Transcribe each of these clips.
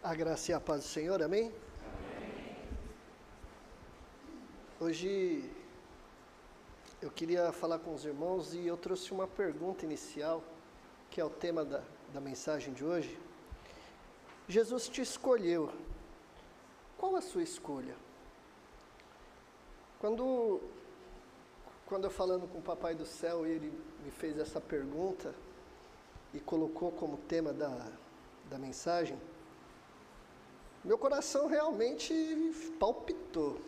A graça e a paz do Senhor, amém? amém? Hoje eu queria falar com os irmãos e eu trouxe uma pergunta inicial, que é o tema da, da mensagem de hoje. Jesus te escolheu. Qual a sua escolha? Quando, quando eu falando com o Papai do Céu, ele me fez essa pergunta e colocou como tema da, da mensagem, meu coração realmente palpitou.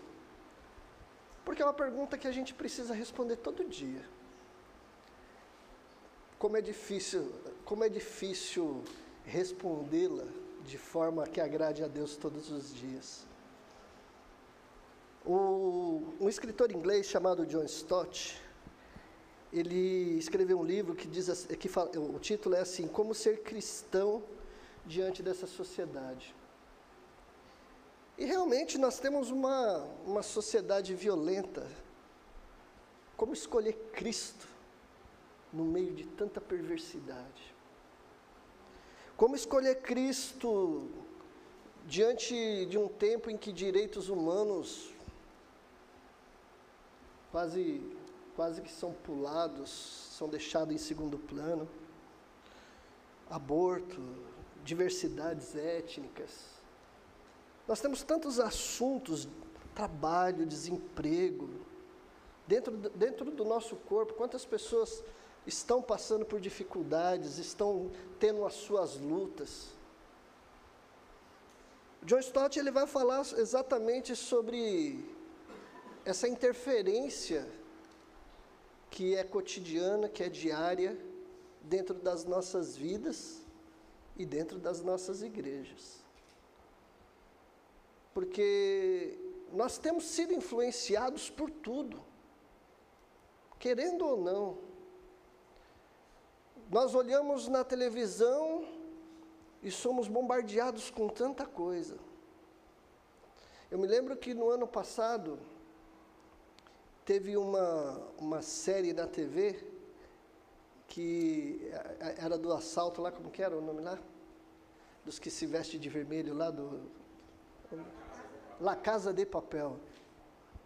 Porque é uma pergunta que a gente precisa responder todo dia. Como é difícil, como é difícil respondê-la de forma que agrade a Deus todos os dias. O, um escritor inglês chamado John Stott, ele escreveu um livro que diz que fala, o título é assim: Como ser cristão diante dessa sociedade. E realmente nós temos uma, uma sociedade violenta. Como escolher Cristo no meio de tanta perversidade? Como escolher Cristo diante de um tempo em que direitos humanos quase, quase que são pulados, são deixados em segundo plano? Aborto, diversidades étnicas. Nós temos tantos assuntos, trabalho, desemprego, dentro, dentro do nosso corpo, quantas pessoas estão passando por dificuldades, estão tendo as suas lutas. John Stott ele vai falar exatamente sobre essa interferência que é cotidiana, que é diária, dentro das nossas vidas e dentro das nossas igrejas. Porque nós temos sido influenciados por tudo, querendo ou não. Nós olhamos na televisão e somos bombardeados com tanta coisa. Eu me lembro que no ano passado teve uma, uma série na TV que era do assalto lá, como que era o nome lá? Dos que se vestem de vermelho lá do. La Casa de Papel.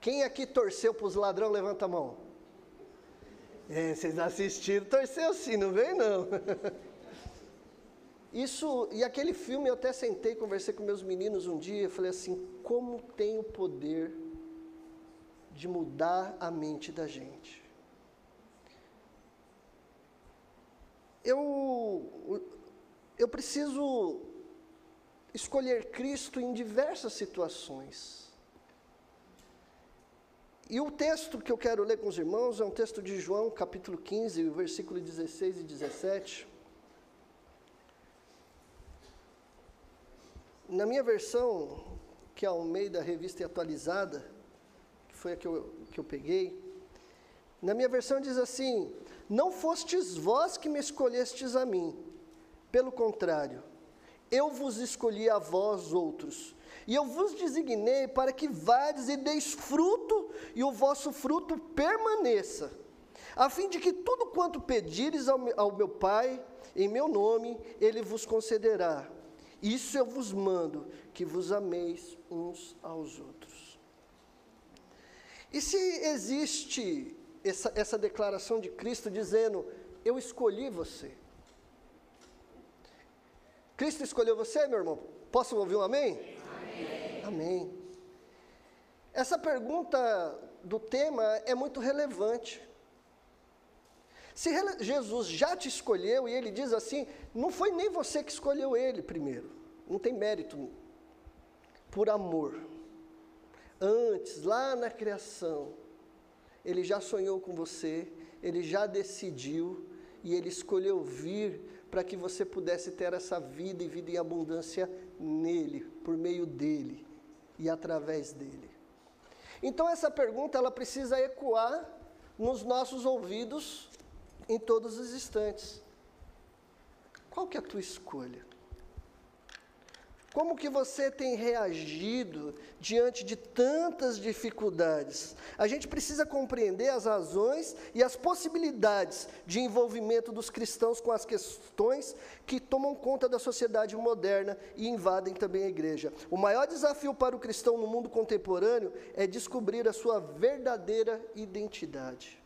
Quem aqui torceu para os ladrões, levanta a mão. É, vocês assistiram, torceu sim, não vem não. Isso, e aquele filme eu até sentei, conversei com meus meninos um dia, falei assim, como tem o poder de mudar a mente da gente. eu, eu preciso escolher Cristo em diversas situações. E o texto que eu quero ler com os irmãos é um texto de João, capítulo 15, versículo 16 e 17. Na minha versão, que é ao meio da revista atualizada, que foi a que eu, que eu peguei, na minha versão diz assim: Não fostes vós que me escolhestes a mim, pelo contrário, eu vos escolhi a vós outros, e eu vos designei para que vades e deis fruto, e o vosso fruto permaneça, a fim de que tudo quanto pedires ao meu, Pai, em meu nome, Ele vos concederá. Isso eu vos mando, que vos ameis uns aos outros. E se existe essa, essa declaração de Cristo dizendo: Eu escolhi você. Cristo escolheu você, meu irmão? Posso ouvir um amém? Amém. amém. Essa pergunta do tema é muito relevante. Se Jesus já te escolheu e ele diz assim, não foi nem você que escolheu ele primeiro, não tem mérito, por amor. Antes, lá na criação, ele já sonhou com você, ele já decidiu e ele escolheu vir para que você pudesse ter essa vida e vida em abundância nele, por meio dele e através dele. Então essa pergunta ela precisa ecoar nos nossos ouvidos em todos os instantes. Qual que é a tua escolha? Como que você tem reagido diante de tantas dificuldades? A gente precisa compreender as razões e as possibilidades de envolvimento dos cristãos com as questões que tomam conta da sociedade moderna e invadem também a igreja. O maior desafio para o cristão no mundo contemporâneo é descobrir a sua verdadeira identidade.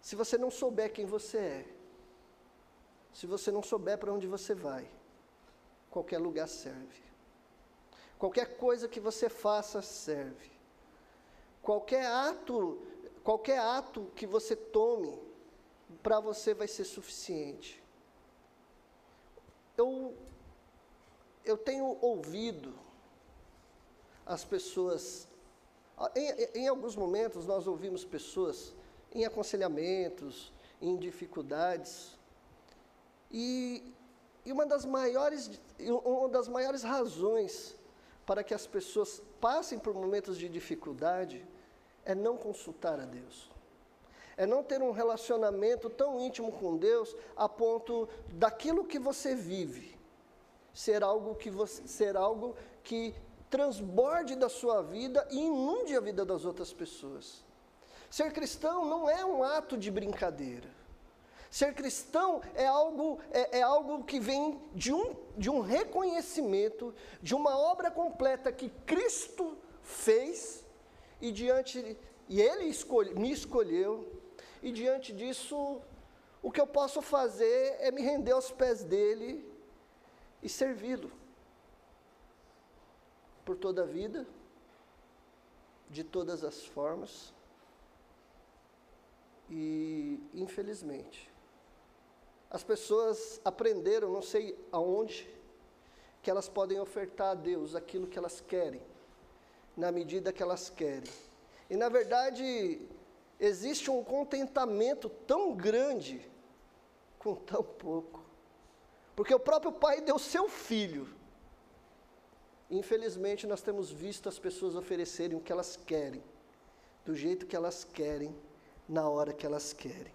Se você não souber quem você é, se você não souber para onde você vai, qualquer lugar serve. Qualquer coisa que você faça serve. Qualquer ato, qualquer ato que você tome, para você vai ser suficiente. Eu, eu tenho ouvido as pessoas, em, em alguns momentos nós ouvimos pessoas em aconselhamentos, em dificuldades, e e uma das maiores, uma das maiores razões para que as pessoas passem por momentos de dificuldade é não consultar a Deus. É não ter um relacionamento tão íntimo com Deus a ponto daquilo que você vive ser algo que você, ser algo que transborde da sua vida e inunde a vida das outras pessoas. Ser cristão não é um ato de brincadeira. Ser cristão é algo, é, é, algo que vem de um, de um reconhecimento, de uma obra completa que Cristo fez, e diante, e Ele escolhe, me escolheu, e diante disso, o que eu posso fazer é me render aos pés dele e servi-lo. Por toda a vida, de todas as formas, e infelizmente, as pessoas aprenderam, não sei aonde, que elas podem ofertar a Deus aquilo que elas querem, na medida que elas querem. E na verdade, existe um contentamento tão grande com tão pouco. Porque o próprio Pai deu seu filho. Infelizmente, nós temos visto as pessoas oferecerem o que elas querem, do jeito que elas querem, na hora que elas querem.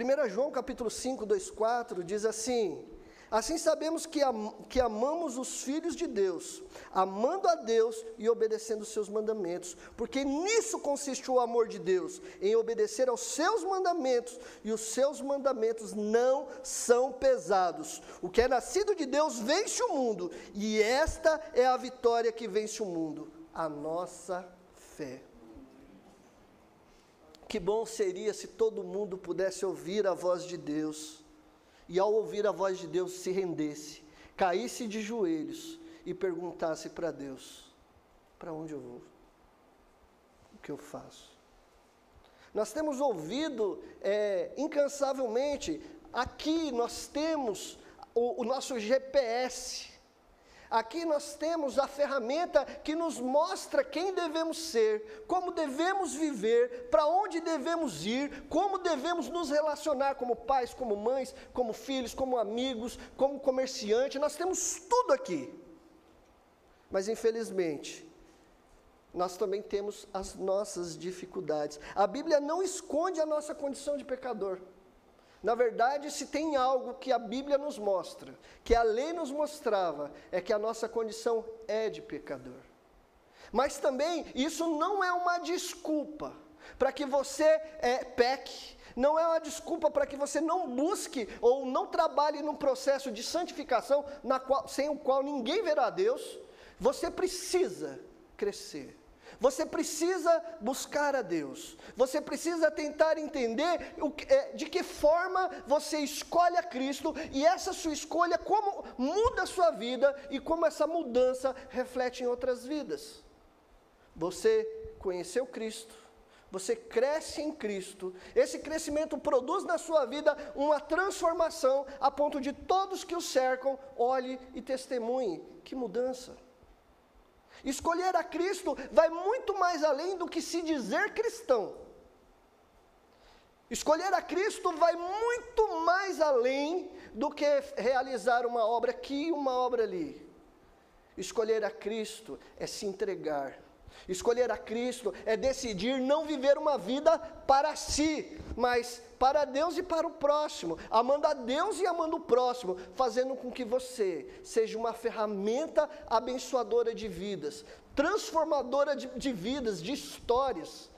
1 João capítulo 5, 2, 4 diz assim: Assim sabemos que, am que amamos os filhos de Deus, amando a Deus e obedecendo os seus mandamentos, porque nisso consiste o amor de Deus, em obedecer aos seus mandamentos, e os seus mandamentos não são pesados. O que é nascido de Deus vence o mundo, e esta é a vitória que vence o mundo, a nossa fé. Que bom seria se todo mundo pudesse ouvir a voz de Deus, e ao ouvir a voz de Deus se rendesse, caísse de joelhos e perguntasse para Deus: para onde eu vou? O que eu faço? Nós temos ouvido é, incansavelmente, aqui nós temos o, o nosso GPS, Aqui nós temos a ferramenta que nos mostra quem devemos ser, como devemos viver, para onde devemos ir, como devemos nos relacionar como pais, como mães, como filhos, como amigos, como comerciante. Nós temos tudo aqui. Mas infelizmente, nós também temos as nossas dificuldades. A Bíblia não esconde a nossa condição de pecador. Na verdade, se tem algo que a Bíblia nos mostra, que a lei nos mostrava, é que a nossa condição é de pecador. Mas também isso não é uma desculpa para que você é, peque, não é uma desculpa para que você não busque ou não trabalhe num processo de santificação qual, sem o qual ninguém verá Deus. Você precisa crescer. Você precisa buscar a Deus. Você precisa tentar entender é, de que forma você escolhe a Cristo e essa sua escolha, como muda a sua vida e como essa mudança reflete em outras vidas. Você conheceu Cristo, você cresce em Cristo, esse crescimento produz na sua vida uma transformação a ponto de todos que o cercam olhem e testemunhem. Que mudança! Escolher a Cristo vai muito mais além do que se dizer cristão. Escolher a Cristo vai muito mais além do que realizar uma obra aqui e uma obra ali. Escolher a Cristo é se entregar, Escolher a Cristo é decidir não viver uma vida para si, mas para Deus e para o próximo, amando a Deus e amando o próximo, fazendo com que você seja uma ferramenta abençoadora de vidas, transformadora de, de vidas, de histórias.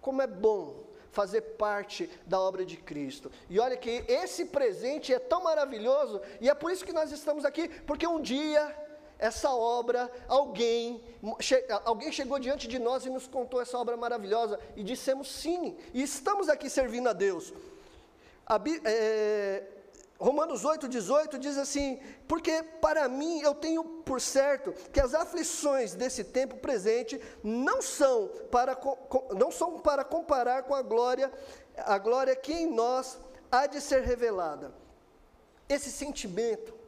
Como é bom fazer parte da obra de Cristo. E olha que esse presente é tão maravilhoso, e é por isso que nós estamos aqui, porque um dia essa obra, alguém, che, alguém chegou diante de nós e nos contou essa obra maravilhosa, e dissemos sim, e estamos aqui servindo a Deus. A, é, Romanos 8, 18 diz assim: Porque para mim eu tenho por certo que as aflições desse tempo presente não são para, não são para comparar com a glória, a glória que em nós há de ser revelada. Esse sentimento,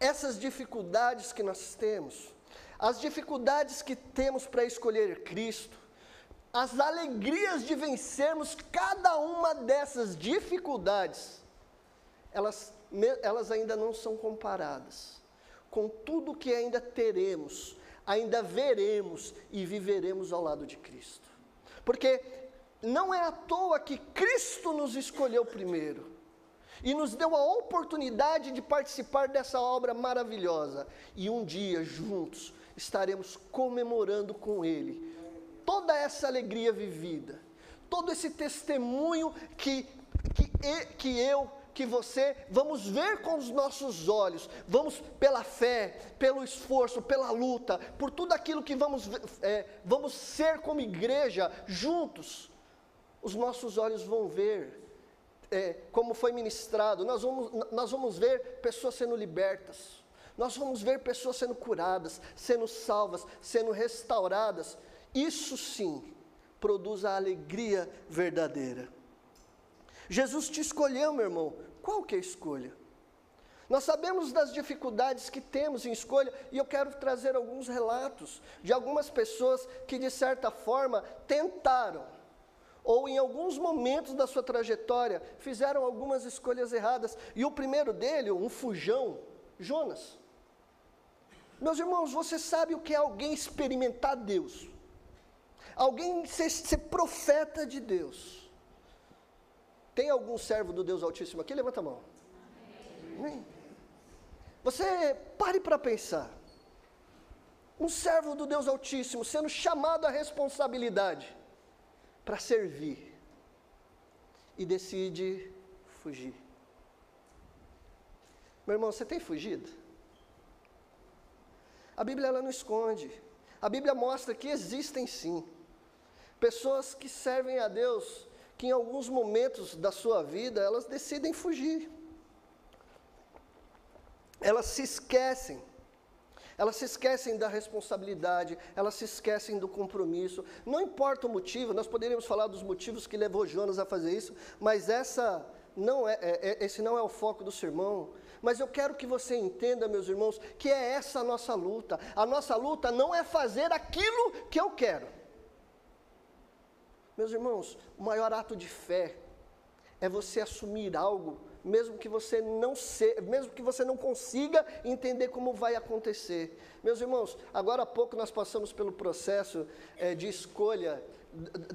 essas dificuldades que nós temos, as dificuldades que temos para escolher Cristo, as alegrias de vencermos cada uma dessas dificuldades, elas, elas ainda não são comparadas com tudo que ainda teremos, ainda veremos e viveremos ao lado de Cristo. Porque não é à toa que Cristo nos escolheu primeiro e nos deu a oportunidade de participar dessa obra maravilhosa. E um dia, juntos, estaremos comemorando com Ele toda essa alegria vivida, todo esse testemunho que, que, que eu que você, vamos ver com os nossos olhos, vamos pela fé, pelo esforço, pela luta, por tudo aquilo que vamos, é, vamos ser como igreja juntos, os nossos olhos vão ver, é, como foi ministrado, nós vamos, nós vamos ver pessoas sendo libertas, nós vamos ver pessoas sendo curadas, sendo salvas, sendo restauradas, isso sim produz a alegria verdadeira. Jesus te escolheu, meu irmão, qual que é a escolha? Nós sabemos das dificuldades que temos em escolha, e eu quero trazer alguns relatos de algumas pessoas que, de certa forma, tentaram, ou em alguns momentos da sua trajetória, fizeram algumas escolhas erradas. E o primeiro dele, um fujão, Jonas. Meus irmãos, você sabe o que é alguém experimentar Deus? Alguém ser, ser profeta de Deus tem algum servo do Deus Altíssimo aqui? Levanta a mão. Amém. Você pare para pensar. Um servo do Deus Altíssimo sendo chamado à responsabilidade para servir e decide fugir. Meu irmão, você tem fugido? A Bíblia ela não esconde. A Bíblia mostra que existem sim pessoas que servem a Deus que em alguns momentos da sua vida elas decidem fugir. Elas se esquecem. Elas se esquecem da responsabilidade, elas se esquecem do compromisso. Não importa o motivo, nós poderíamos falar dos motivos que levou Jonas a fazer isso, mas essa não é, é, é esse não é o foco do sermão. Mas eu quero que você entenda, meus irmãos, que é essa a nossa luta. A nossa luta não é fazer aquilo que eu quero. Meus irmãos, o maior ato de fé é você assumir algo, mesmo que você não se, mesmo que você não consiga entender como vai acontecer. Meus irmãos, agora há pouco nós passamos pelo processo é, de escolha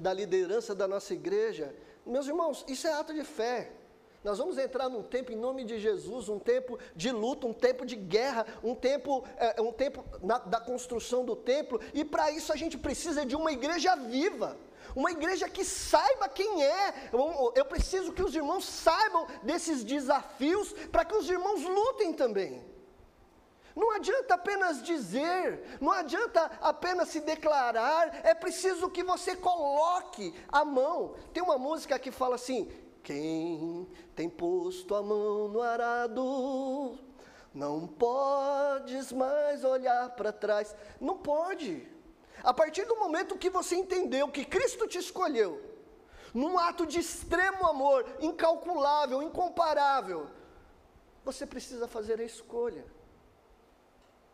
da liderança da nossa igreja. Meus irmãos, isso é ato de fé. Nós vamos entrar num tempo em nome de Jesus, um tempo de luta, um tempo de guerra, um tempo, é, um tempo na, da construção do templo, e para isso a gente precisa de uma igreja viva uma igreja que saiba quem é. Eu, eu preciso que os irmãos saibam desses desafios para que os irmãos lutem também. Não adianta apenas dizer, não adianta apenas se declarar, é preciso que você coloque a mão. Tem uma música que fala assim: quem tem posto a mão no arado, não podes mais olhar para trás. Não pode. A partir do momento que você entendeu que Cristo te escolheu, num ato de extremo amor, incalculável, incomparável, você precisa fazer a escolha.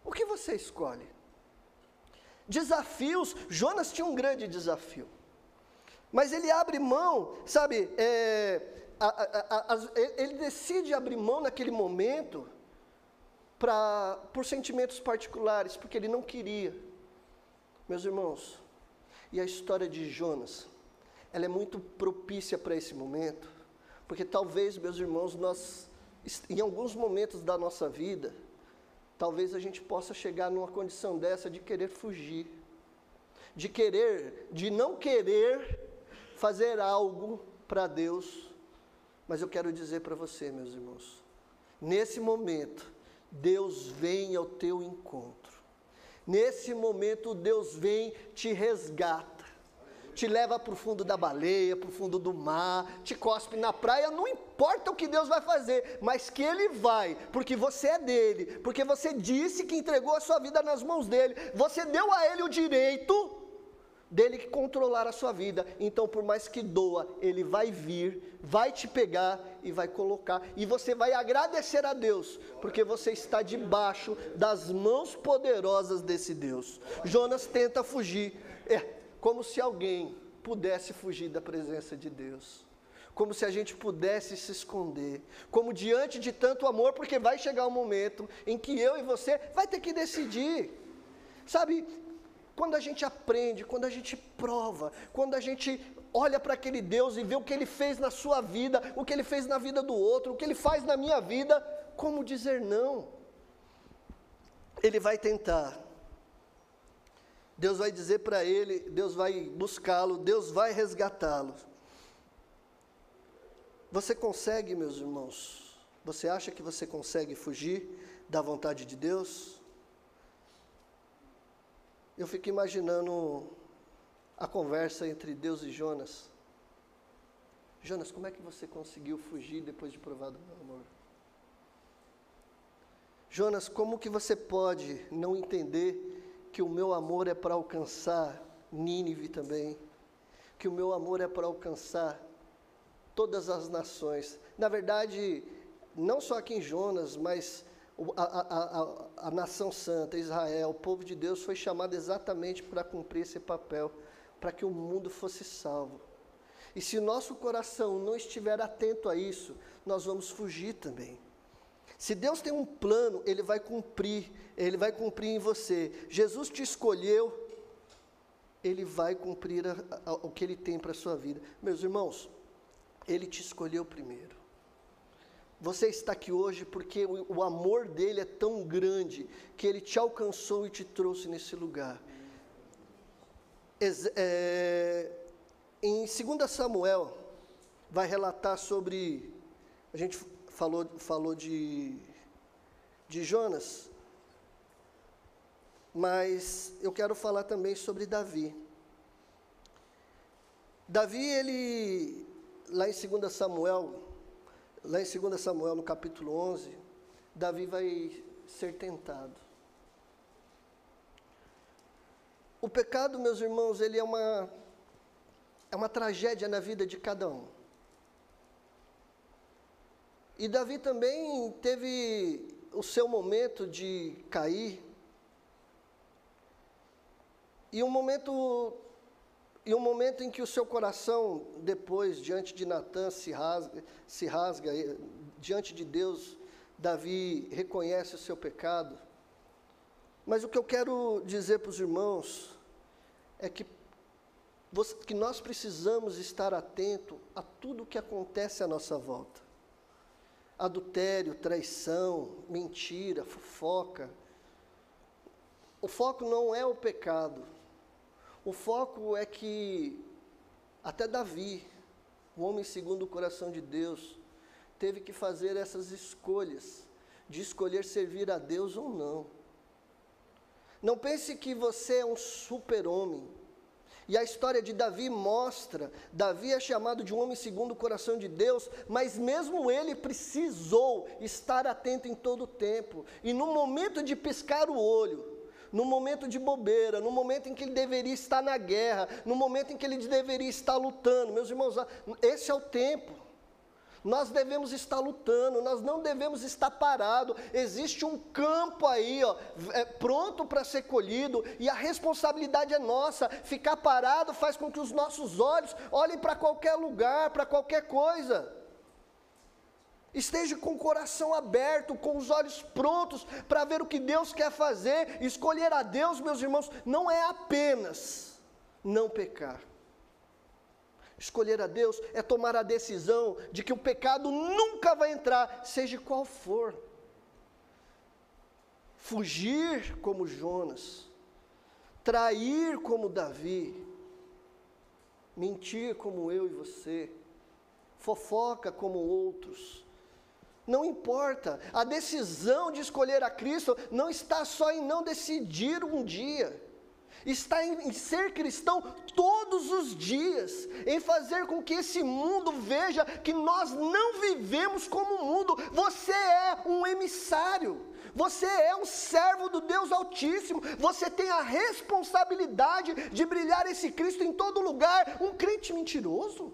O que você escolhe? Desafios, Jonas tinha um grande desafio, mas ele abre mão, sabe, é, a, a, a, ele decide abrir mão naquele momento pra, por sentimentos particulares, porque ele não queria Meus irmãos, e a história de Jonas, ela é muito propícia para esse momento, porque talvez, meus irmãos, nós, em alguns momentos da nossa vida, talvez a gente possa chegar numa condição dessa de querer fugir, de querer, de não querer fazer algo para Deus. Mas eu quero dizer para você, meus irmãos, nesse momento, Deus vem ao teu encontro. Nesse momento, Deus vem, te resgata, te leva para o fundo da baleia, para o fundo do mar, te cospe na praia, não importa o que Deus vai fazer, mas que Ele vai, porque você é dele, porque você disse que entregou a sua vida nas mãos dele, você deu a Ele o direito dele controlar a sua vida. Então, por mais que doa, ele vai vir, vai te pegar e vai colocar. E você vai agradecer a Deus, porque você está debaixo das mãos poderosas desse Deus. Jonas tenta fugir. É como se alguém pudesse fugir da presença de Deus. Como se a gente pudesse se esconder, como diante de tanto amor, porque vai chegar um momento em que eu e você vai ter que decidir. Sabe, quando a gente aprende, quando a gente prova, quando a gente olha para aquele Deus e vê o que ele fez na sua vida, o que ele fez na vida do outro, o que ele faz na minha vida, como dizer não? Ele vai tentar. Deus vai dizer para ele, Deus vai buscá-lo, Deus vai resgatá-lo. Você consegue, meus irmãos? Você acha que você consegue fugir da vontade de Deus? Eu fico imaginando a conversa entre Deus e Jonas. Jonas, como é que você conseguiu fugir depois de provar do meu amor? Jonas, como que você pode não entender que o meu amor é para alcançar Nínive também? Que o meu amor é para alcançar todas as nações. Na verdade, não só aqui em Jonas, mas a, a, a, a, nação santa, Israel, o povo de Deus foi chamado exatamente para cumprir esse papel, para que o mundo fosse salvo. E se o nosso coração não estiver atento a isso, nós vamos fugir também. Se Deus tem um plano, Ele vai cumprir, Ele vai cumprir em você. Jesus te escolheu, Ele vai cumprir o que Ele tem para a sua vida. Meus irmãos, Ele te escolheu primeiro. Você está aqui hoje porque o, o, amor dele é tão grande que ele te alcançou e te trouxe nesse lugar. É, em 2 Samuel, vai relatar sobre. A gente falou, falou de, de Jonas, mas eu quero falar também sobre Davi. Davi, ele, lá em 2 Samuel, Lá em 2 Samuel, no capítulo 11, Davi vai ser tentado. O pecado, meus irmãos, ele é uma, é uma tragédia na vida de cada um. E Davi também teve o seu momento de cair. E um momento e um momento em que o seu coração, depois, diante de Natan, se rasga, se rasga, diante de Deus, Davi reconhece o seu pecado. Mas o que eu quero dizer para os irmãos é que, que nós precisamos estar atento a tudo o que acontece à nossa volta. Adultério, traição, mentira, fofoca. O foco não é o pecado, o foco é que até Davi, o homem segundo o coração de Deus, teve que fazer essas escolhas, de escolher servir a Deus ou não. Não pense que você é um super-homem. E a história de Davi mostra: Davi é chamado de um homem segundo o coração de Deus, mas mesmo ele precisou estar atento em todo o tempo. E no momento de piscar o olho, no momento de bobeira, no momento em que ele deveria estar na guerra, no momento em que ele deveria estar lutando. Meus irmãos, esse é o tempo. Nós devemos estar lutando, nós não devemos estar parados. Existe um campo aí, ó, é, pronto para ser colhido, e a responsabilidade é nossa. Ficar parado faz com que os nossos olhos olhem para qualquer lugar, para qualquer coisa. Esteja com o coração aberto, com os olhos prontos para ver o que Deus quer fazer. Escolher a Deus, meus irmãos, não é apenas não pecar. Escolher a Deus é tomar a decisão de que o pecado nunca vai entrar, seja qual for. Fugir como Jonas, trair como Davi, mentir como eu e você, fofoca como outros. Não importa, a decisão de escolher a Cristo não está só em não decidir um dia está em, ser cristão todos os dias, em fazer com que esse mundo veja que nós não vivemos como o mundo. Você é um emissário, você é um servo do Deus Altíssimo, você tem a responsabilidade de brilhar esse Cristo em todo lugar. Um crente mentiroso.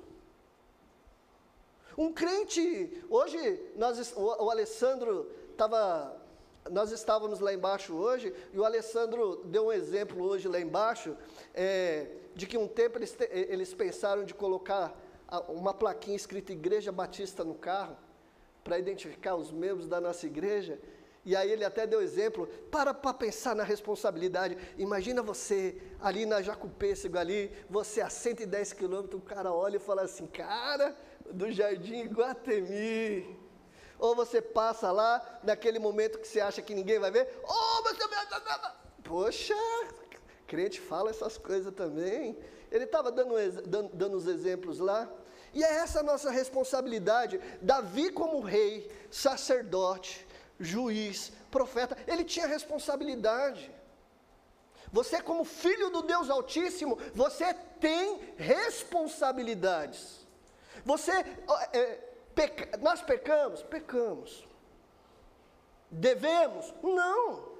Um crente, hoje nós, o, o Alessandro estava nós estávamos lá embaixo hoje e o Alessandro deu um exemplo hoje lá embaixo é, de que um tempo eles, te, eles pensaram de colocar uma plaquinha escrita Igreja Batista no carro para identificar os membros da nossa igreja. E aí ele até deu exemplo, para para pensar na responsabilidade. Imagina você ali na Jacupêssego ali, você a 110 quilômetros, o cara olha e fala assim, cara, do Jardim Guatemi, ou você passa lá, naquele momento que você acha que ninguém vai ver, oh, você... Poxa, crente fala essas coisas também. Ele estava dando, dando, dando os exemplos lá. E é essa a nossa responsabilidade. Davi, como rei, sacerdote, juiz, profeta, ele tinha responsabilidade. Você, como filho do Deus Altíssimo, você tem responsabilidades. Você, é, Peca, nós pecamos? Pecamos. Devemos? Não.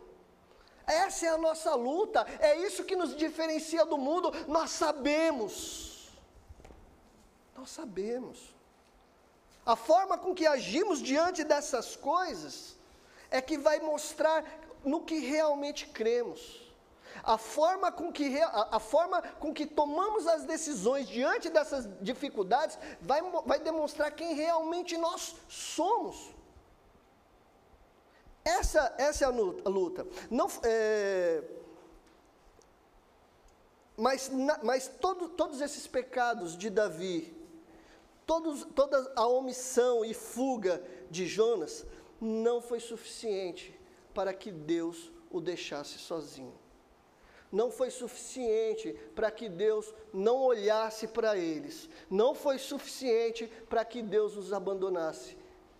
Essa é a nossa luta, é isso que nos diferencia do mundo. Nós sabemos. Nós sabemos. A forma com que agimos diante dessas coisas é que vai mostrar no que realmente cremos. A forma com que, a, a, forma com que tomamos as decisões diante dessas dificuldades vai, vai demonstrar quem realmente nós somos. Essa, essa é a luta. Não, é, mas mas todo, todos esses pecados de Davi, todos, toda a omissão e fuga de Jonas, não foi suficiente para que Deus o deixasse sozinho não foi suficiente para que Deus não olhasse para eles, não foi suficiente para que Deus os abandonasse.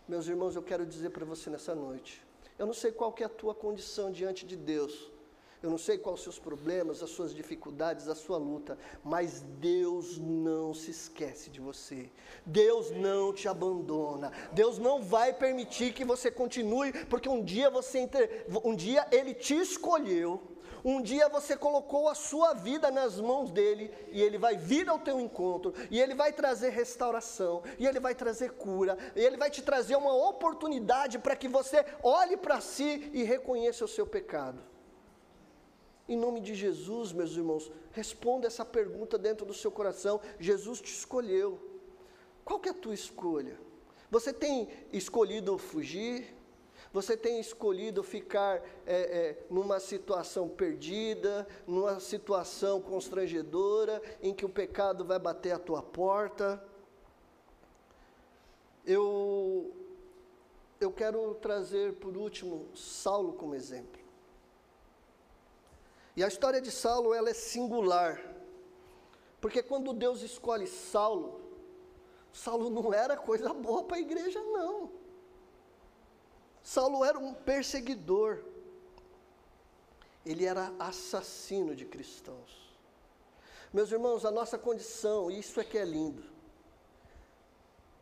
Meus irmãos, eu quero dizer para você nessa noite, eu não sei qual que é a tua condição diante de Deus, eu não sei quais os seus problemas, as suas dificuldades, a sua luta, mas Deus não se esquece de você. Deus não te abandona. Deus não vai permitir que você continue, porque um dia você um dia ele te escolheu um dia você colocou a sua vida nas mãos dele e ele vai vir ao teu encontro e ele vai trazer restauração e ele vai trazer cura e ele vai te trazer uma oportunidade para que você olhe para si e reconheça o seu pecado. Em nome de Jesus, meus irmãos, responda essa pergunta dentro do seu coração. Jesus te escolheu. Qual que é a tua escolha? Você tem escolhido fugir? Você tem escolhido ficar é, é, numa situação perdida, numa situação constrangedora, em que o pecado vai bater a tua porta. Eu, eu quero trazer por último Saulo como exemplo. E a história de Saulo ela é singular, porque quando Deus escolhe Saulo, Saulo não era coisa boa para a igreja, não. Saulo era um perseguidor. Ele era assassino de cristãos. Meus irmãos, a nossa condição, isso é que é lindo.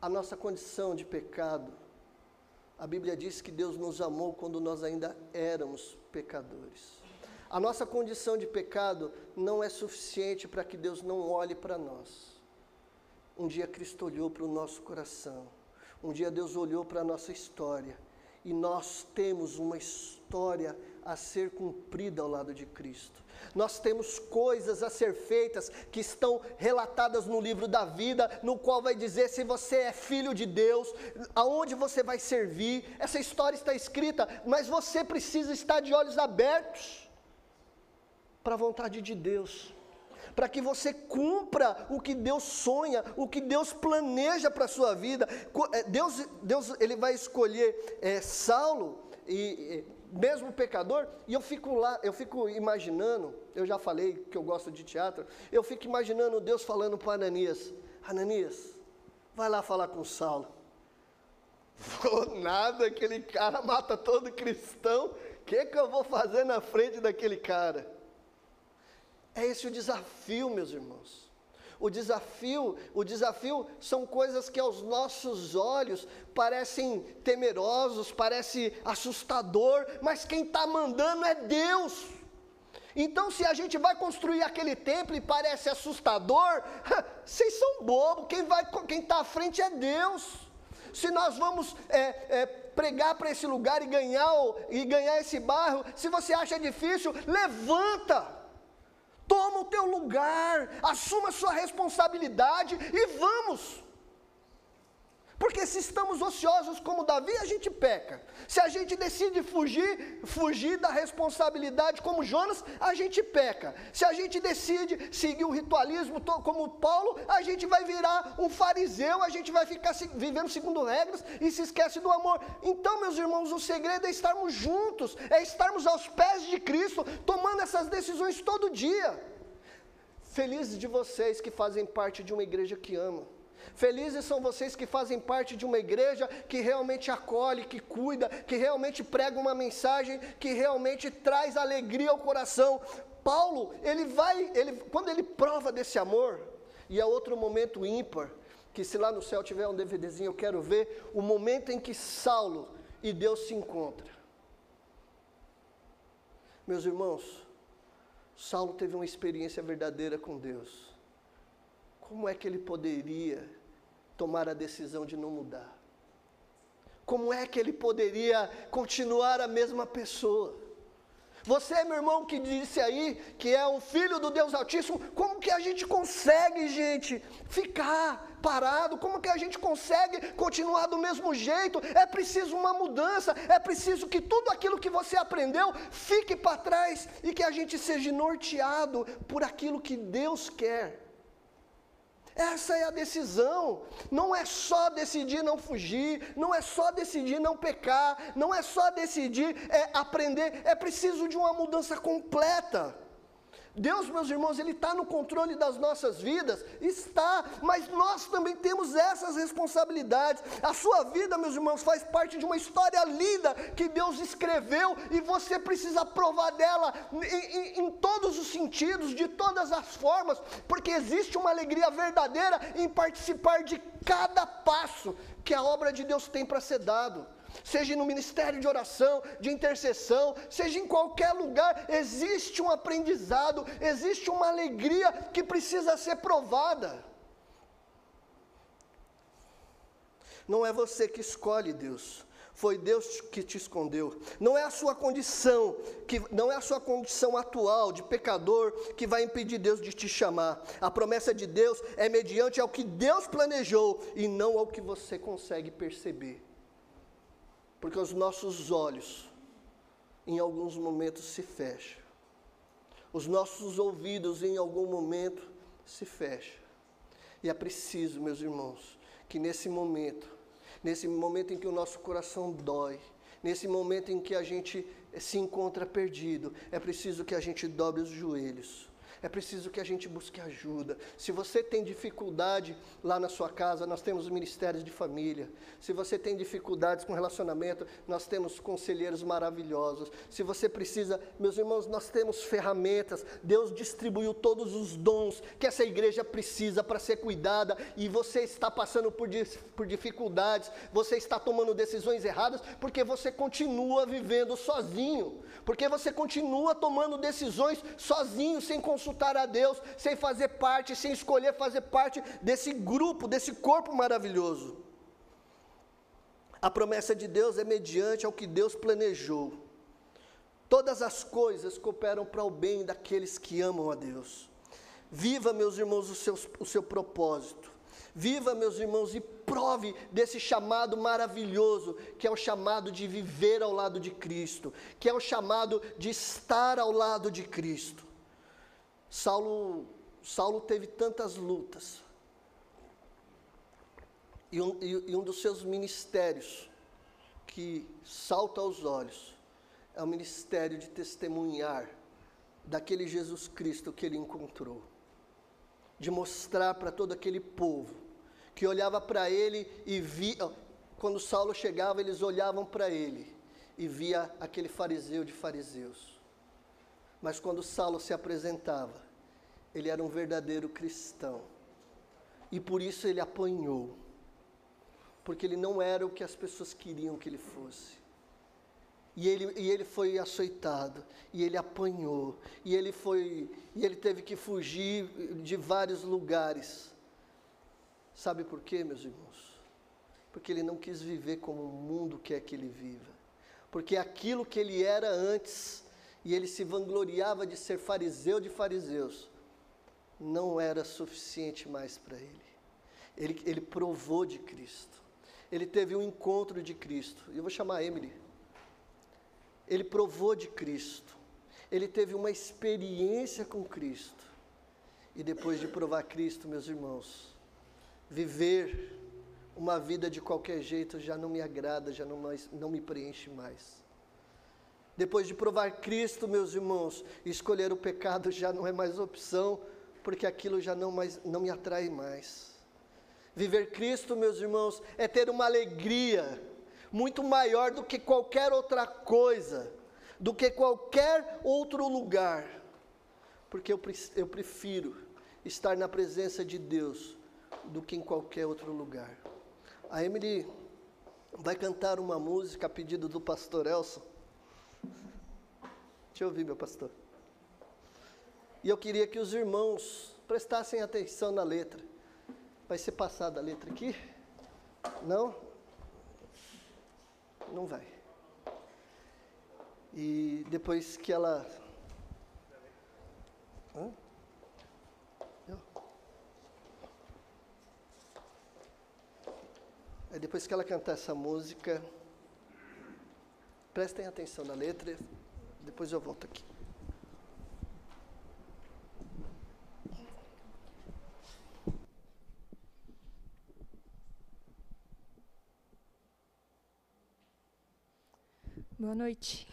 A nossa condição de pecado, a Bíblia diz que Deus nos amou quando nós ainda éramos pecadores. A nossa condição de pecado não é suficiente para que Deus não olhe para nós. Um dia Cristo olhou para o nosso coração. Um dia Deus olhou para a nossa história E nós temos uma história a ser cumprida ao lado de Cristo. Nós temos coisas a ser feitas que estão relatadas no livro da vida, no qual vai dizer se você é filho de Deus, aonde você vai servir. Essa história está escrita, mas você precisa estar de olhos abertos para a vontade de Deus para que você cumpra o que Deus sonha, o que Deus planeja para a sua vida. Eh, Deus, Deus ele vai escolher é, Saulo e, mesmo pecador, e eu fico lá, eu fico imaginando, eu já falei que eu gosto de teatro, eu fico imaginando Deus falando para Ananias, Ananias, vai lá falar com Saulo. Vou nada, aquele cara mata todo cristão, o que, que eu vou fazer na frente daquele cara? É esse o desafio, meus irmãos. O desafio, o desafio são coisas que aos nossos olhos parecem temerosos, parece assustador, mas quem está mandando é Deus. Então, se a gente vai construir aquele templo e parece assustador, vocês são bobos, quem vai, quem está à frente é Deus. Se nós vamos é, é, pregar para esse lugar e ganhar, e ganhar esse bairro, se você acha difícil, levanta Toma o teu lugar, assuma a sua responsabilidade e vamos. Porque se estamos ociosos como Davi, a gente peca. Se a gente decide fugir, fugir da responsabilidade como Jonas, a gente peca. Se a gente decide seguir o ritualismo como Paulo, a gente vai virar um fariseu, a gente vai ficar vivendo segundo regras e se esquece do amor. Então, meus irmãos, o segredo é estarmos juntos, é estarmos aos pés de Cristo, tomando essas decisões todo dia. Felizes de vocês que fazem parte de uma igreja que ama. Felizes são vocês que fazem parte de uma igreja que realmente acolhe, que cuida, que realmente prega uma mensagem, que realmente traz alegria ao coração. Paulo, ele vai, ele, quando ele prova desse amor, e é outro momento ímpar, que se lá no céu tiver um DVDzinho, eu quero ver o momento em que Saulo e Deus se encontram. Meus irmãos, Saulo teve uma experiência verdadeira com Deus como é que ele poderia tomar a decisão de não mudar? Como é que ele poderia continuar a mesma pessoa? Você, meu irmão, que disse aí que é um filho do Deus Altíssimo, como que a gente consegue, gente, ficar parado? Como que a gente consegue continuar do mesmo jeito? É preciso uma mudança, é preciso que tudo aquilo que você aprendeu fique para trás e que a gente seja norteado por aquilo que Deus quer. Essa é a decisão. Não é só decidir não fugir, não é só decidir não pecar, não é só decidir é, aprender, é preciso de uma mudança completa. Deus, meus irmãos, Ele está no controle das nossas vidas? Está, mas nós também temos essas responsabilidades. A sua vida, meus irmãos, faz parte de uma história linda que Deus escreveu e você precisa provar dela em, em, em todos os sentidos, de todas as formas, porque existe uma alegria verdadeira em participar de cada passo que a obra de Deus tem para ser dado seja no ministério de oração, de intercessão, seja em qualquer lugar, existe um aprendizado, existe uma alegria que precisa ser provada. Não é você que escolhe Deus, foi Deus que te escondeu. Não é a sua condição, que não é a sua condição atual de pecador que vai impedir Deus de te chamar. A promessa de Deus é mediante ao que Deus planejou e não ao que você consegue perceber. Porque os nossos olhos, em alguns momentos, se fecham. Os nossos ouvidos, em algum momento, se fecham. E é preciso, meus irmãos, que nesse momento, nesse momento em que o nosso coração dói, nesse momento em que a gente se encontra perdido, é preciso que a gente dobre os joelhos é preciso que a gente busque ajuda. Se você tem dificuldade lá na sua casa, nós temos ministérios de família. Se você tem dificuldades com relacionamento, nós temos conselheiros maravilhosos. Se você precisa, meus irmãos, nós temos ferramentas. Deus distribuiu todos os dons que essa igreja precisa para ser cuidada e você está passando por, por dificuldades, você está tomando decisões erradas porque você continua vivendo sozinho, porque você continua tomando decisões sozinho, sem consultar consultar a Deus, sem fazer parte, sem escolher fazer parte desse grupo, desse corpo maravilhoso. A promessa de Deus é mediante ao que Deus planejou. Todas as coisas cooperam para o bem daqueles que amam a Deus. Viva, meus irmãos, o seu, o seu propósito. Viva, meus irmãos, e prove desse chamado maravilhoso, que é o chamado de viver ao lado de Cristo, que é o chamado de estar ao lado de Cristo. Saulo, Saulo teve tantas lutas, e um, e um dos seus ministérios que salta aos olhos é o ministério de testemunhar daquele Jesus Cristo que ele encontrou, de mostrar para todo aquele povo que olhava para ele e via, quando Saulo chegava, eles olhavam para ele e via aquele fariseu de fariseus. Mas quando Saulo se apresentava, ele era um verdadeiro cristão. E por isso ele apanhou porque ele não era o que as pessoas queriam que ele fosse. E ele, e ele foi açoitado, e ele apanhou, e ele foi, e ele teve que fugir de vários lugares. Sabe por quê, meus irmãos? Porque ele não quis viver como o mundo quer que ele viva. Porque aquilo que ele era antes, e ele se vangloriava de ser fariseu de fariseus, não era suficiente mais para ele. ele. Ele provou de Cristo ele teve um encontro de Cristo. Eu vou chamar Emily. Ele provou de Cristo. Ele teve uma experiência com Cristo. E depois de provar Cristo, meus irmãos, viver uma vida de qualquer jeito já não me agrada, já não, mais, não me preenche mais. Depois de provar Cristo, meus irmãos, escolher o pecado já não é mais opção, porque aquilo já não, mais, não me atrai mais. Viver Cristo, meus irmãos, é ter uma alegria muito maior do que qualquer outra coisa, do que qualquer outro lugar, porque eu, eu prefiro estar na presença de Deus do que em qualquer outro lugar. A Emily vai cantar uma música a pedido do pastor Elson. Deixa eu ouvir, meu pastor. E eu queria que os irmãos prestassem atenção na letra. Vai ser passada a letra aqui? Não? Não vai. E depois que ela. Hã? É depois que ela cantar essa música, prestem atenção na letra, depois eu volto aqui. Boa noite.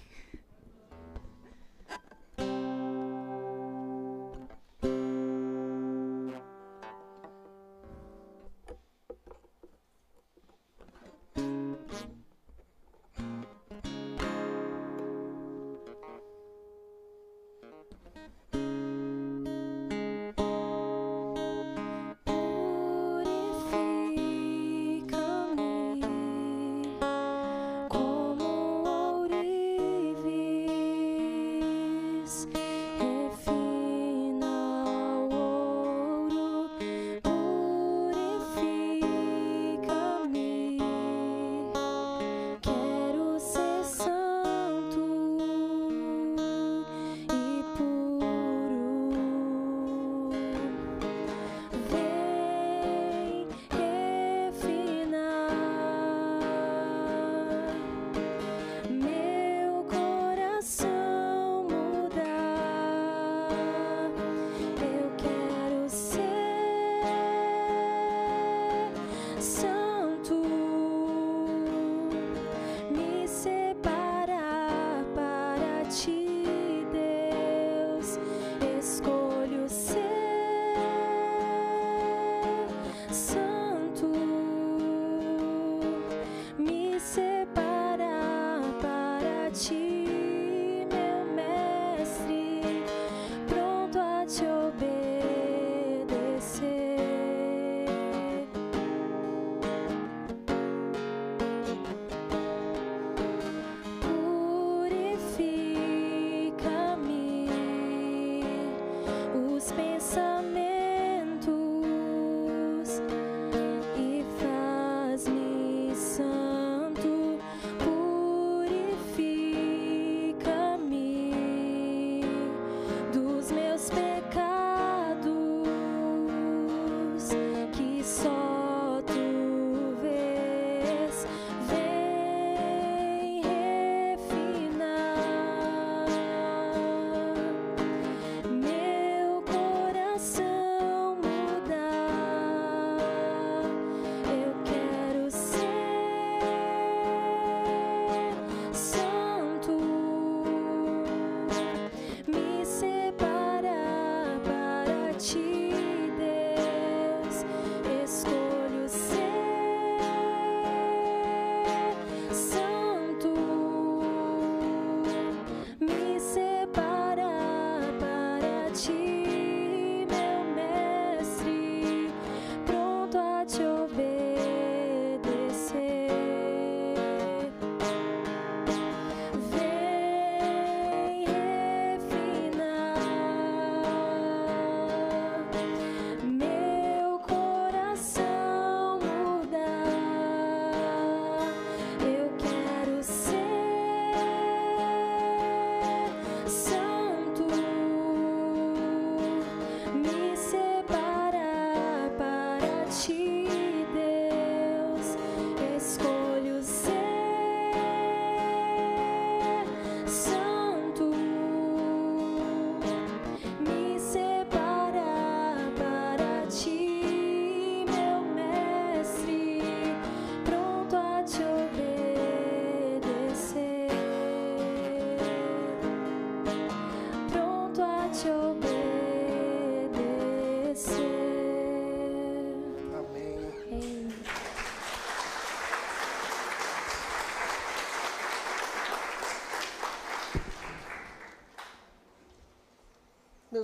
Santo.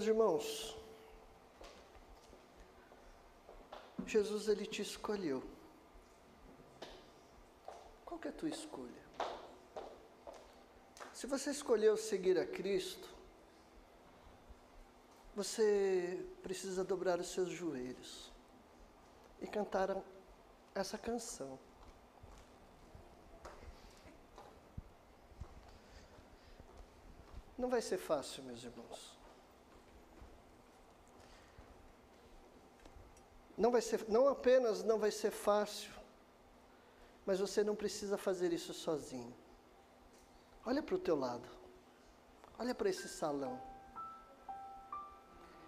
Irmãos, Jesus ele te escolheu. Qual que é a tua escolha? Se você escolheu seguir a Cristo, você precisa dobrar os seus joelhos e cantar essa canção. Não vai ser fácil, meus irmãos. Não vai ser, não apenas não vai ser fácil, mas você não precisa fazer isso sozinho. Olha para o teu lado. Olha para esse salão.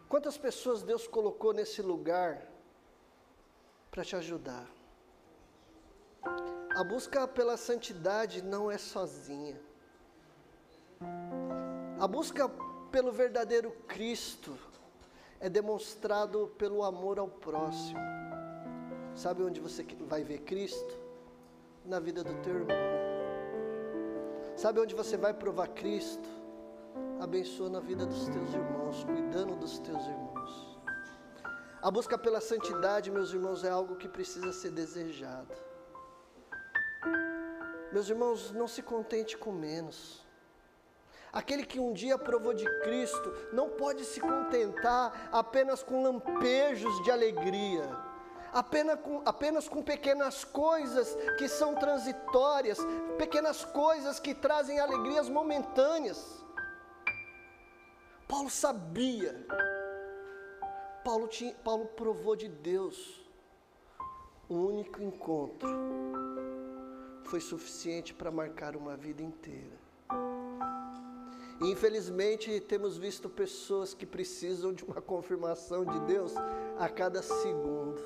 Quantas pessoas Deus colocou nesse lugar para te ajudar? A busca pela santidade não é sozinha. A busca pelo verdadeiro Cristo é demonstrado pelo amor ao próximo. Sabe onde você vai ver Cristo? Na vida do teu irmão. Sabe onde você vai provar Cristo? Abençoa na vida dos teus irmãos, cuidando dos teus irmãos. A busca pela santidade, meus irmãos, é algo que precisa ser desejado. Meus irmãos, não se contente com menos. Aquele que um dia provou de Cristo não pode se contentar apenas com lampejos de alegria, apenas com, apenas com pequenas coisas que são transitórias, pequenas coisas que trazem alegrias momentâneas. Paulo sabia, Paulo, tinha, Paulo provou de Deus, um único encontro foi suficiente para marcar uma vida inteira. Infelizmente, temos visto pessoas que precisam de uma confirmação de Deus a cada segundo.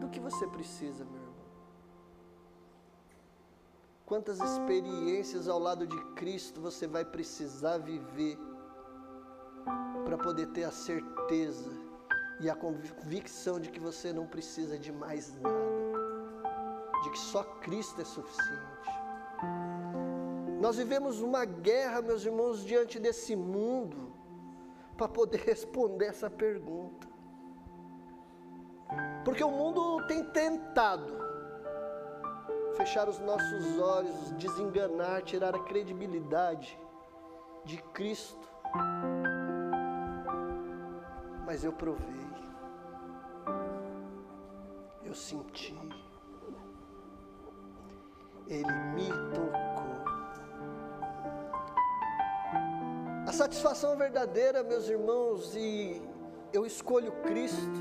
Do que você precisa, meu irmão? Quantas experiências ao lado de Cristo você vai precisar viver para poder ter a certeza e a convicção de que você não precisa de mais nada, de que só Cristo é suficiente. Nós vivemos uma guerra, meus irmãos, diante desse mundo, para poder responder essa pergunta. Porque o mundo tem tentado fechar os nossos olhos, desenganar, tirar a credibilidade de Cristo. Mas eu provei, eu senti, Ele me tocou. Satisfação verdadeira, meus irmãos, e eu escolho Cristo,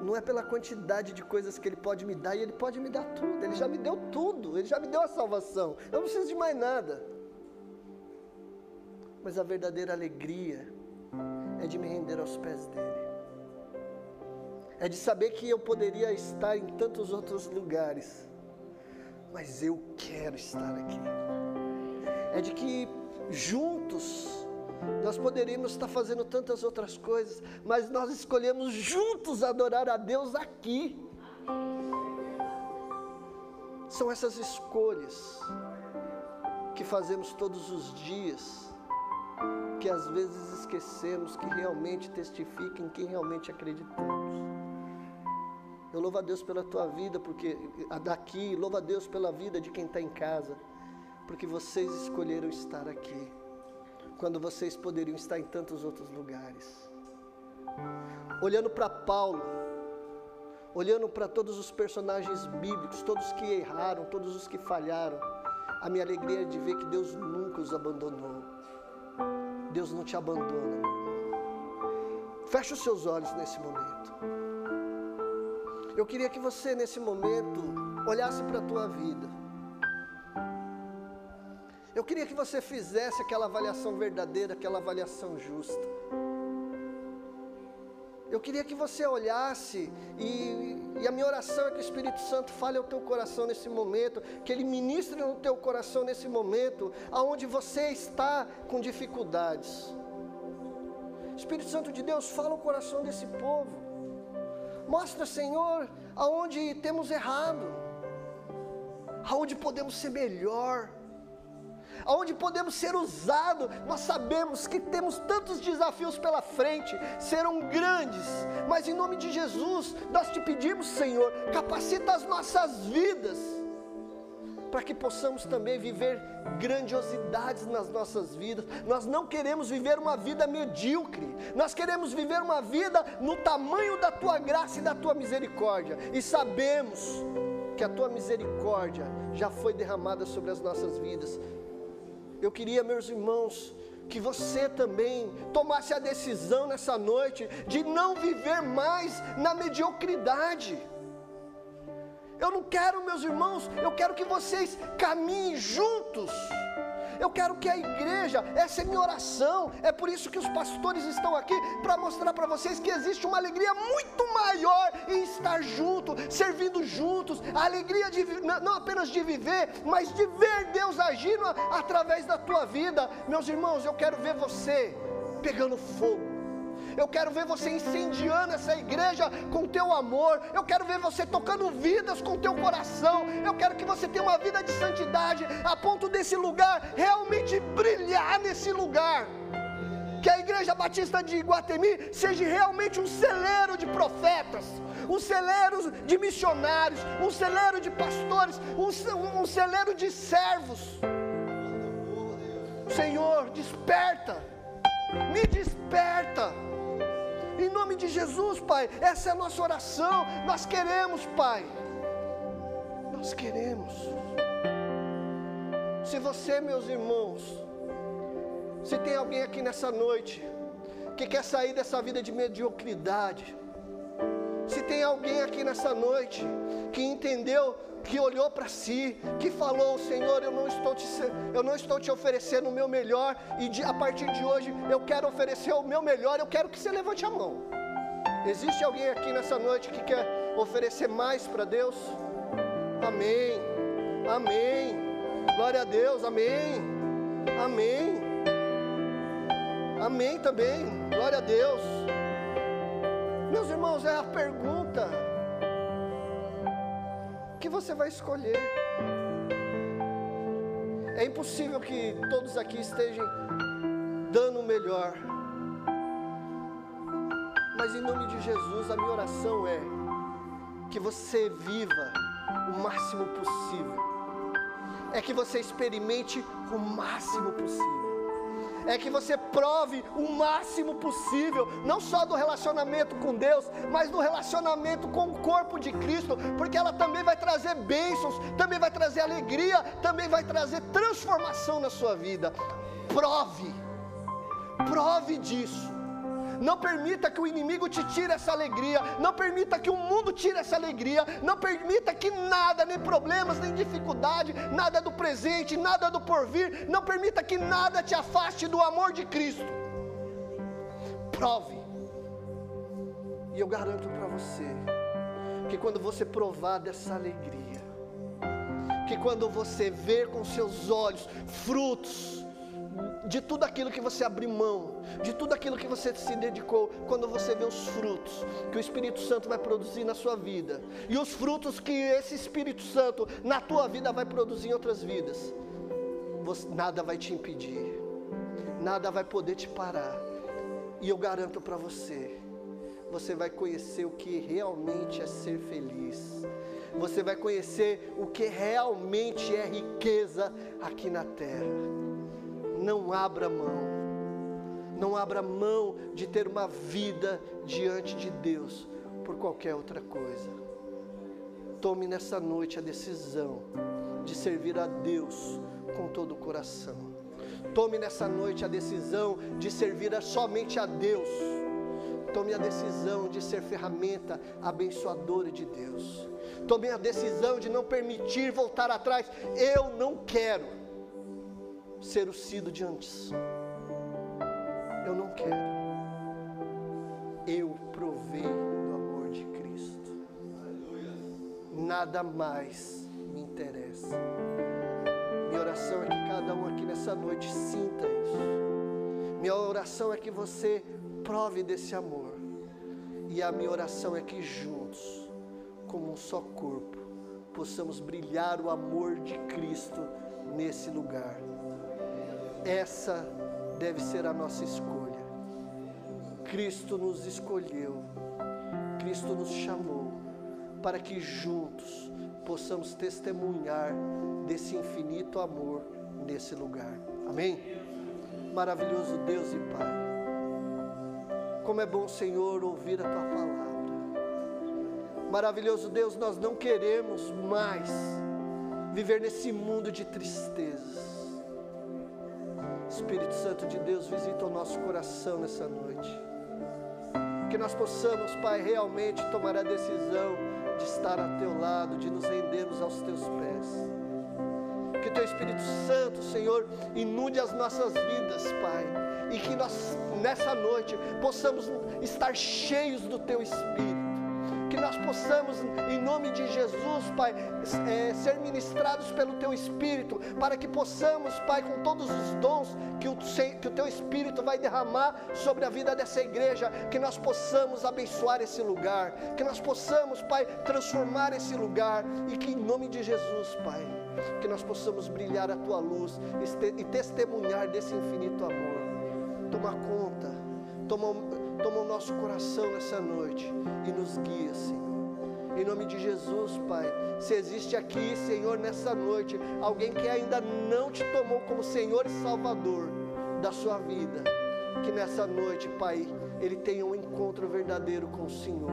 não é pela quantidade de coisas que Ele pode me dar, e Ele pode me dar tudo, Ele já me deu tudo, Ele já me deu a salvação, eu não preciso de mais nada. Mas a verdadeira alegria é de me render aos pés dEle, é de saber que eu poderia estar em tantos outros lugares, mas eu quero estar aqui, é de que juntos, nós poderíamos estar fazendo tantas outras coisas, mas nós escolhemos juntos adorar a Deus aqui. São essas escolhas que fazemos todos os dias, que às vezes esquecemos que realmente testificam quem realmente acreditamos. Eu louvo a Deus pela tua vida, porque daqui, louvo a Deus pela vida de quem está em casa porque vocês escolheram estar aqui, quando vocês poderiam estar em tantos outros lugares. Olhando para Paulo, olhando para todos os personagens bíblicos, todos que erraram, todos os que falharam, a minha alegria é de ver que Deus nunca os abandonou. Deus não te abandona. Feche os seus olhos nesse momento. Eu queria que você, nesse momento, olhasse para a tua vida. Eu queria que você fizesse aquela avaliação verdadeira, aquela avaliação justa. Eu queria que você olhasse e, e, a minha oração é que o Espírito Santo fale ao teu coração nesse momento, que ele ministre no teu coração nesse momento, aonde você está com dificuldades. Espírito Santo de Deus, fala o coração desse povo. Mostra, Senhor, aonde temos errado, aonde podemos ser melhor aonde podemos ser usados. Nós sabemos que temos tantos desafios pela frente, serão grandes, mas em nome de Jesus, nós te pedimos, Senhor, capacita as nossas vidas para que possamos também viver grandiosidades nas nossas vidas. Nós não queremos viver uma vida medíocre, nós queremos viver uma vida no tamanho da tua graça e da tua misericórdia, e sabemos que a tua misericórdia já foi derramada sobre as nossas vidas. Eu queria, meus irmãos, que você também tomasse a decisão nessa noite de não viver mais na mediocridade. Eu não quero, meus irmãos, eu quero que vocês caminhem juntos. Eu quero que a igreja, essa é minha oração, é por isso que os pastores estão aqui para mostrar para vocês que existe uma alegria muito maior em estar junto, servindo juntos, a alegria de não apenas de viver, mas de ver Deus agindo através da tua vida. Meus irmãos, eu quero ver você pegando fogo eu quero ver você incendiando essa igreja com teu amor. Eu quero ver você tocando vidas com teu coração. Eu quero que você tenha uma vida de santidade a ponto desse lugar realmente brilhar nesse lugar. Que a Igreja Batista de Iguatemi seja realmente um celeiro de profetas, um celeiro de missionários, um celeiro de pastores, um, um celeiro de servos. Senhor, desperta, me desperta. Em nome de Jesus, Pai, essa é a nossa oração. Nós queremos, Pai. Nós queremos. Se você, meus irmãos, se tem alguém aqui nessa noite que quer sair dessa vida de mediocridade, tem alguém aqui nessa noite que entendeu, que olhou para si, que falou: Senhor, eu não estou te, eu não estou te oferecendo o meu melhor, e de, a partir de hoje eu quero oferecer o meu melhor, eu quero que você levante a mão. Existe alguém aqui nessa noite que quer oferecer mais para Deus? Amém, amém, glória a Deus, amém, amém, amém também, glória a Deus. Meus irmãos, é a pergunta que você vai escolher. É impossível que todos aqui estejam dando o melhor. Mas em nome de Jesus, a minha oração é que você viva o máximo possível. É que você experimente o máximo possível é que você prove o máximo possível, não só do relacionamento com Deus, mas do relacionamento com o corpo de Cristo, porque ela também vai trazer bênçãos, também vai trazer alegria, também vai trazer transformação na sua vida. Prove, prove disso. Não permita que o inimigo te tire essa alegria. Não permita que o mundo tire essa alegria. Não permita que nada, nem problemas, nem dificuldade, nada do presente, nada do porvir. Não permita que nada te afaste do amor de Cristo. Prove. E eu garanto para você que quando você provar dessa alegria, que quando você ver com seus olhos frutos, de tudo aquilo que você abriu mão, de tudo aquilo que você se dedicou, quando você vê os frutos que o Espírito Santo vai produzir na sua vida, e os frutos que esse Espírito Santo na tua vida vai produzir em outras vidas, você, nada vai te impedir, nada vai poder te parar, e eu garanto para você, você vai conhecer o que realmente é ser feliz, você vai conhecer o que realmente é riqueza aqui na terra não abra mão. Não abra mão de ter uma vida diante de Deus por qualquer outra coisa. Tome nessa noite a decisão de servir a Deus com todo o coração. Tome nessa noite a decisão de servir somente a Deus. Tome a decisão de ser ferramenta abençoadora de Deus. Tome a decisão de não permitir voltar atrás. Eu não quero ser o sido de antes. Eu não quero. Eu provei do amor de Cristo. Nada mais me interessa. Minha oração é que cada um aqui nessa noite sinta isso. Minha oração é que você prove desse amor. E a minha oração é que juntos, como um só corpo, possamos brilhar o amor de Cristo nesse lugar Essa deve ser a nossa escolha. Cristo nos escolheu, Cristo nos chamou para que juntos possamos testemunhar desse infinito amor nesse lugar. Amém? Maravilhoso Deus e Pai. Como é bom, Senhor, ouvir a tua palavra. Maravilhoso Deus, nós não queremos mais viver nesse mundo de tristezas. Espírito Santo de Deus, visita o nosso coração nessa noite. Que nós possamos, Pai, realmente tomar a decisão de estar a teu lado, de nos rendermos aos teus pés. Que teu Espírito Santo, Senhor, inunde as nossas vidas, Pai, e que nós nessa noite possamos estar cheios do teu Espírito que nós possamos, em nome de Jesus, Pai, é, ser ministrados pelo Teu Espírito, para que possamos, Pai, com todos os dons que o, que o Teu Espírito vai derramar sobre a vida dessa igreja, que nós possamos abençoar esse lugar, que nós possamos, Pai, transformar esse lugar, e que em nome de Jesus, Pai, que nós possamos brilhar a Tua luz e testemunhar desse infinito amor. Toma conta, toma toma o nosso coração nessa noite e nos guia, Senhor. Em nome de Jesus, Pai. Se existe aqui, Senhor, nessa noite, alguém que ainda não te tomou como Senhor e Salvador da sua vida, que nessa noite, Pai, ele tenha um encontro verdadeiro com o Senhor.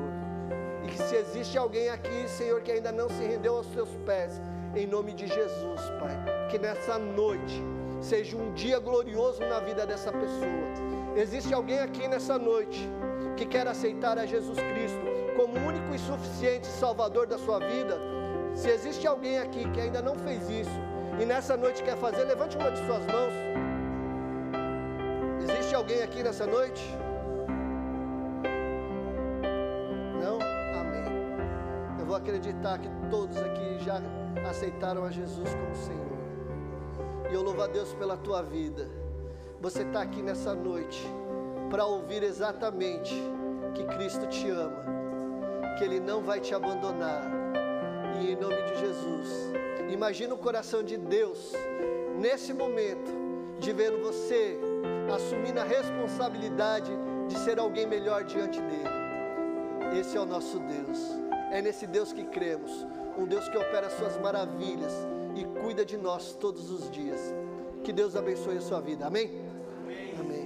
E que se existe alguém aqui, Senhor, que ainda não se rendeu aos seus pés, em nome de Jesus, Pai, que nessa noite seja um dia glorioso na vida dessa pessoa Existe alguém aqui nessa noite que quer aceitar a Jesus Cristo como único e suficiente Salvador da sua vida? Se existe alguém aqui que ainda não fez isso e nessa noite quer fazer, levante uma de suas mãos. Existe alguém aqui nessa noite? Não? Amém. Eu vou acreditar que todos aqui já aceitaram a Jesus como Senhor. E eu louvo a Deus pela tua vida. Você está aqui nessa noite para ouvir exatamente que Cristo te ama, que Ele não vai te abandonar. E em nome de Jesus, imagina o coração de Deus nesse momento de ver você assumindo a responsabilidade de ser alguém melhor diante dele. Esse é o nosso Deus. É nesse Deus que cremos, um Deus que opera suas maravilhas e cuida de nós todos os dias. Que Deus abençoe a sua vida. Amém? Amém.